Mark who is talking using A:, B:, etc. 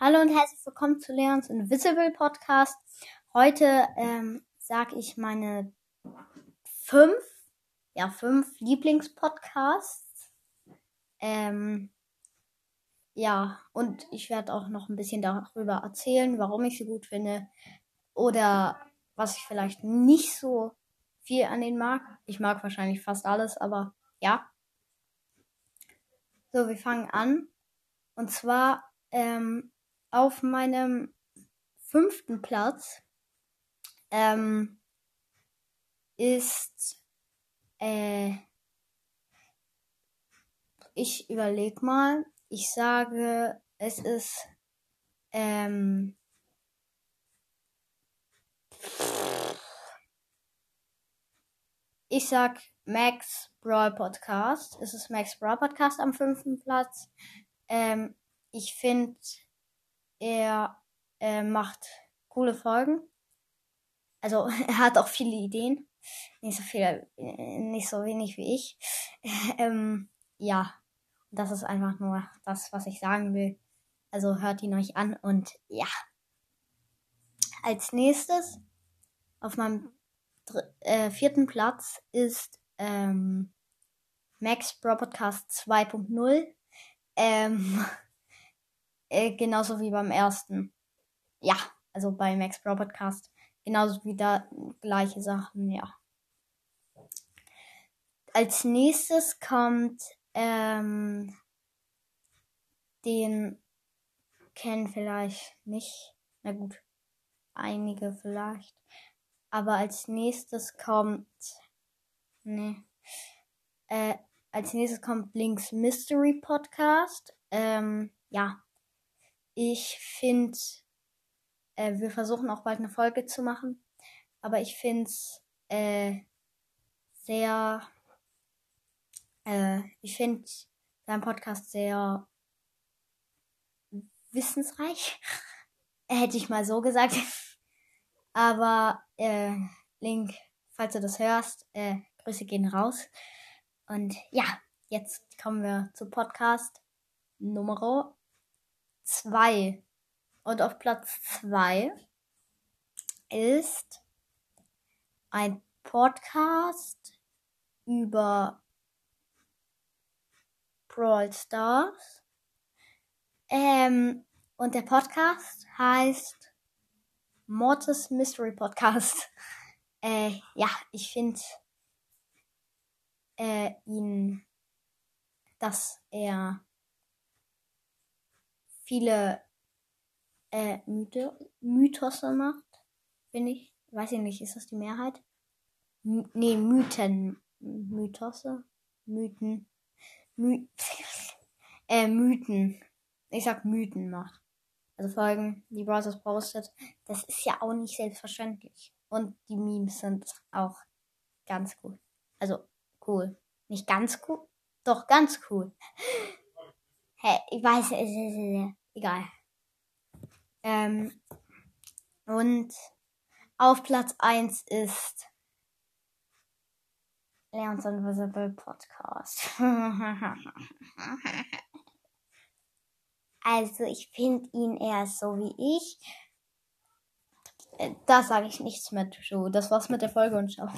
A: Hallo und herzlich willkommen zu Leons Invisible Podcast. Heute ähm, sage ich meine fünf, ja fünf Lieblingspodcasts. Ähm, ja, und ich werde auch noch ein bisschen darüber erzählen, warum ich sie gut finde oder was ich vielleicht nicht so viel an denen mag. Ich mag wahrscheinlich fast alles, aber ja. So, wir fangen an. Und zwar ähm, auf meinem fünften Platz ähm, ist äh, ich überleg mal. Ich sage, es ist ähm, ich sag Max Brawl Podcast. Es ist Max Brawl Podcast am fünften Platz. Ähm, ich finde er äh, macht coole Folgen. Also er hat auch viele Ideen. Nicht so viel, äh, nicht so wenig wie ich. ähm, ja, das ist einfach nur das, was ich sagen will. Also hört ihn euch an und ja. Als nächstes auf meinem äh, vierten Platz ist ähm, Max Bro Podcast 2.0. Ähm, äh, genauso wie beim ersten. Ja, also bei Max Pro Podcast. Genauso wie da gleiche Sachen, ja. Als nächstes kommt ähm, den kennen vielleicht nicht. Na gut, einige vielleicht. Aber als nächstes kommt. Ne. Äh, als nächstes kommt Blinks Mystery Podcast. Ähm, ja, ich finde, äh, wir versuchen auch bald eine Folge zu machen, aber ich finde es äh, sehr, äh, ich finde deinen Podcast sehr wissensreich. Hätte ich mal so gesagt. Aber äh, Link, falls du das hörst, äh, Grüße gehen raus. Und ja, jetzt kommen wir zu Podcast Nummer 2. Und auf Platz 2 ist ein Podcast über Brawl Stars. Ähm, und der Podcast heißt Mortis Mystery Podcast. Äh, ja, ich finde äh, ihn, dass er viele äh, Mythe, Mythose macht, finde ich. Weiß ich nicht, ist das die Mehrheit? M nee, Mythen. Mythose? Mythen. My äh, Mythen. Ich sag Mythen macht. Also Folgen, die Brothers postet. Das ist ja auch nicht selbstverständlich. Und die Memes sind auch ganz cool. Also cool. Nicht ganz cool, doch ganz cool. Hey, ich weiß, es ist egal. Ähm, und auf Platz 1 ist Leons Invisible Podcast. also ich finde ihn eher so wie ich. Äh, da sage ich nichts mehr zu. Das war's mit der Folge und ciao.